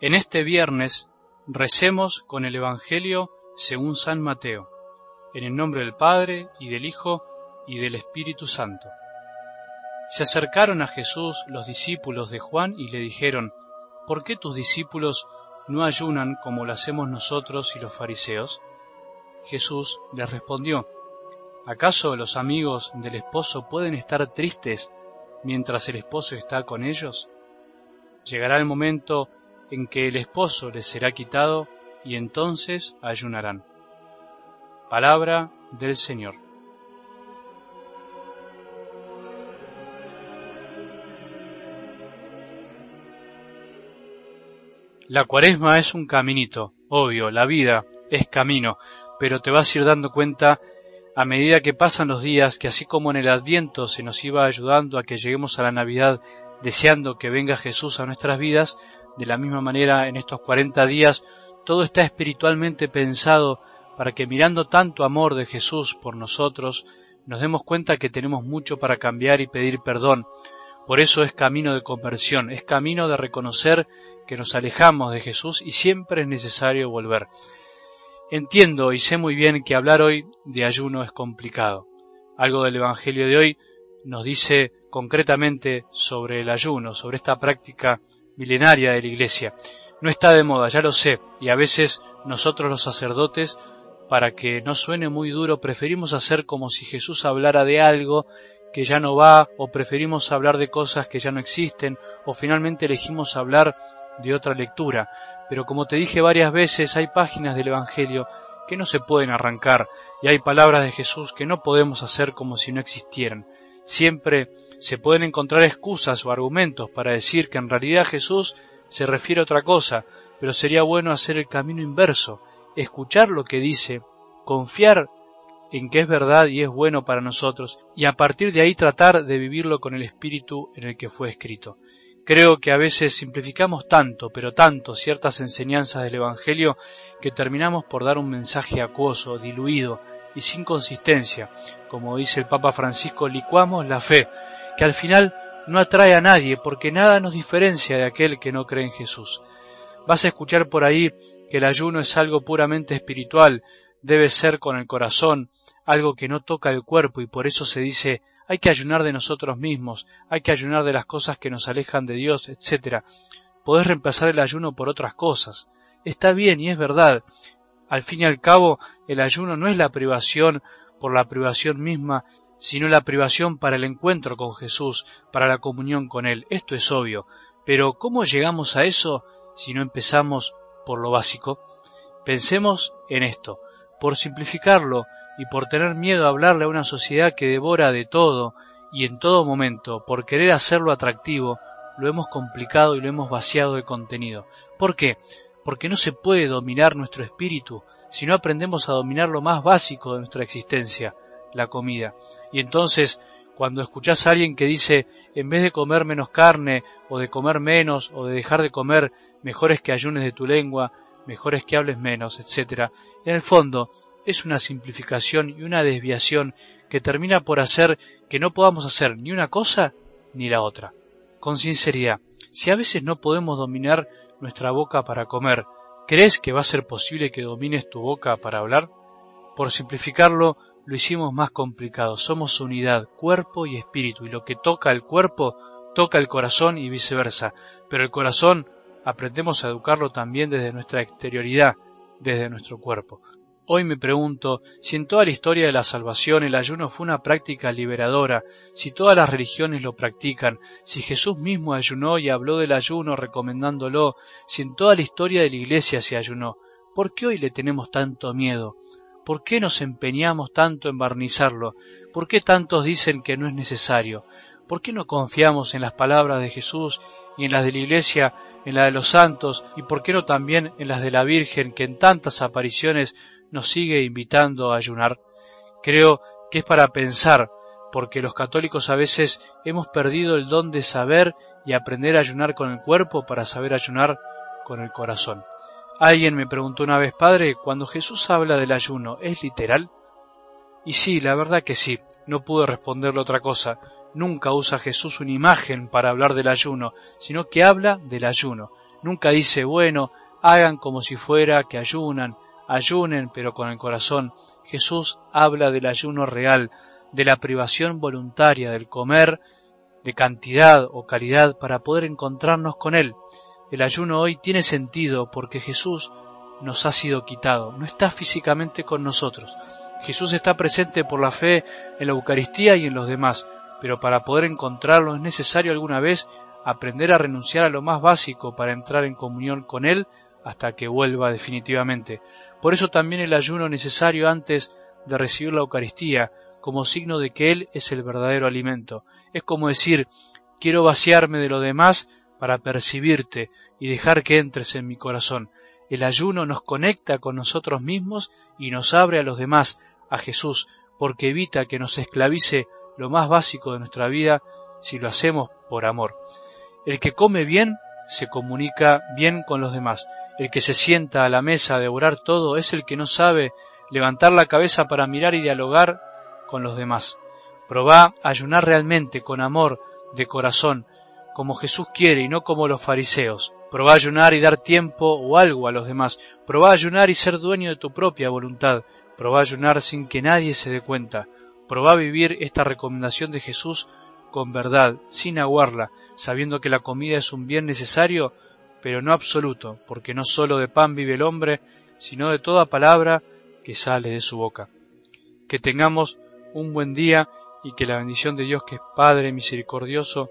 En este viernes recemos con el Evangelio según San Mateo, en el nombre del Padre y del Hijo y del Espíritu Santo. Se acercaron a Jesús los discípulos de Juan y le dijeron, ¿por qué tus discípulos no ayunan como lo hacemos nosotros y los fariseos? Jesús les respondió, ¿acaso los amigos del esposo pueden estar tristes mientras el esposo está con ellos? Llegará el momento en que el esposo les será quitado y entonces ayunarán. Palabra del Señor. La cuaresma es un caminito, obvio, la vida es camino, pero te vas a ir dando cuenta a medida que pasan los días que así como en el adviento se nos iba ayudando a que lleguemos a la Navidad deseando que venga Jesús a nuestras vidas, de la misma manera, en estos cuarenta días, todo está espiritualmente pensado para que mirando tanto amor de Jesús por nosotros, nos demos cuenta que tenemos mucho para cambiar y pedir perdón. Por eso es camino de conversión, es camino de reconocer que nos alejamos de Jesús y siempre es necesario volver. Entiendo y sé muy bien que hablar hoy de ayuno es complicado. Algo del Evangelio de hoy nos dice concretamente sobre el ayuno, sobre esta práctica milenaria de la Iglesia. No está de moda, ya lo sé, y a veces nosotros los sacerdotes, para que no suene muy duro, preferimos hacer como si Jesús hablara de algo que ya no va, o preferimos hablar de cosas que ya no existen, o finalmente elegimos hablar de otra lectura. Pero como te dije varias veces, hay páginas del Evangelio que no se pueden arrancar, y hay palabras de Jesús que no podemos hacer como si no existieran. Siempre se pueden encontrar excusas o argumentos para decir que en realidad Jesús se refiere a otra cosa, pero sería bueno hacer el camino inverso, escuchar lo que dice, confiar en que es verdad y es bueno para nosotros, y a partir de ahí tratar de vivirlo con el espíritu en el que fue escrito. Creo que a veces simplificamos tanto, pero tanto, ciertas enseñanzas del Evangelio que terminamos por dar un mensaje acuoso, diluido, y sin consistencia. Como dice el Papa Francisco, licuamos la fe, que al final no atrae a nadie porque nada nos diferencia de aquel que no cree en Jesús. Vas a escuchar por ahí que el ayuno es algo puramente espiritual, debe ser con el corazón, algo que no toca el cuerpo y por eso se dice hay que ayunar de nosotros mismos, hay que ayunar de las cosas que nos alejan de Dios, etc. Podés reemplazar el ayuno por otras cosas. Está bien y es verdad, al fin y al cabo, el ayuno no es la privación por la privación misma, sino la privación para el encuentro con Jesús, para la comunión con Él. Esto es obvio. Pero ¿cómo llegamos a eso si no empezamos por lo básico? Pensemos en esto. Por simplificarlo y por tener miedo a hablarle a una sociedad que devora de todo y en todo momento, por querer hacerlo atractivo, lo hemos complicado y lo hemos vaciado de contenido. ¿Por qué? Porque no se puede dominar nuestro espíritu si no aprendemos a dominar lo más básico de nuestra existencia, la comida. Y entonces, cuando escuchás a alguien que dice, en vez de comer menos carne, o de comer menos, o de dejar de comer, mejores que ayunes de tu lengua, mejores que hables menos, etc., en el fondo es una simplificación y una desviación que termina por hacer que no podamos hacer ni una cosa ni la otra. Con sinceridad, si a veces no podemos dominar nuestra boca para comer, ¿crees que va a ser posible que domines tu boca para hablar? Por simplificarlo, lo hicimos más complicado. Somos unidad, cuerpo y espíritu, y lo que toca el cuerpo toca el corazón y viceversa. Pero el corazón aprendemos a educarlo también desde nuestra exterioridad, desde nuestro cuerpo. Hoy me pregunto si en toda la historia de la salvación el ayuno fue una práctica liberadora, si todas las religiones lo practican, si Jesús mismo ayunó y habló del ayuno recomendándolo, si en toda la historia de la Iglesia se ayunó. ¿Por qué hoy le tenemos tanto miedo? ¿Por qué nos empeñamos tanto en barnizarlo? ¿Por qué tantos dicen que no es necesario? ¿Por qué no confiamos en las palabras de Jesús y en las de la Iglesia, en la de los santos, y por qué no también en las de la Virgen, que en tantas apariciones nos sigue invitando a ayunar, creo que es para pensar, porque los católicos a veces hemos perdido el don de saber y aprender a ayunar con el cuerpo para saber ayunar con el corazón. Alguien me preguntó una vez, Padre, cuando Jesús habla del ayuno, ¿es literal? Y sí, la verdad que sí, no pude responderle otra cosa. Nunca usa Jesús una imagen para hablar del ayuno, sino que habla del ayuno. Nunca dice, bueno, hagan como si fuera que ayunan, ayunen pero con el corazón. Jesús habla del ayuno real, de la privación voluntaria del comer de cantidad o calidad para poder encontrarnos con Él. El ayuno hoy tiene sentido porque Jesús nos ha sido quitado, no está físicamente con nosotros. Jesús está presente por la fe en la Eucaristía y en los demás, pero para poder encontrarlo es necesario alguna vez aprender a renunciar a lo más básico para entrar en comunión con Él hasta que vuelva definitivamente. Por eso también el ayuno necesario antes de recibir la Eucaristía, como signo de que Él es el verdadero alimento. Es como decir, quiero vaciarme de lo demás para percibirte y dejar que entres en mi corazón. El ayuno nos conecta con nosotros mismos y nos abre a los demás, a Jesús, porque evita que nos esclavice lo más básico de nuestra vida si lo hacemos por amor. El que come bien se comunica bien con los demás. El que se sienta a la mesa a devorar todo es el que no sabe levantar la cabeza para mirar y dialogar con los demás. Probá ayunar realmente, con amor, de corazón, como Jesús quiere y no como los fariseos. Probá ayunar y dar tiempo o algo a los demás. Probá ayunar y ser dueño de tu propia voluntad. Probá ayunar sin que nadie se dé cuenta. Probá vivir esta recomendación de Jesús con verdad, sin aguarla, sabiendo que la comida es un bien necesario, pero no absoluto, porque no sólo de pan vive el hombre, sino de toda palabra que sale de su boca. Que tengamos un buen día y que la bendición de Dios que es Padre misericordioso,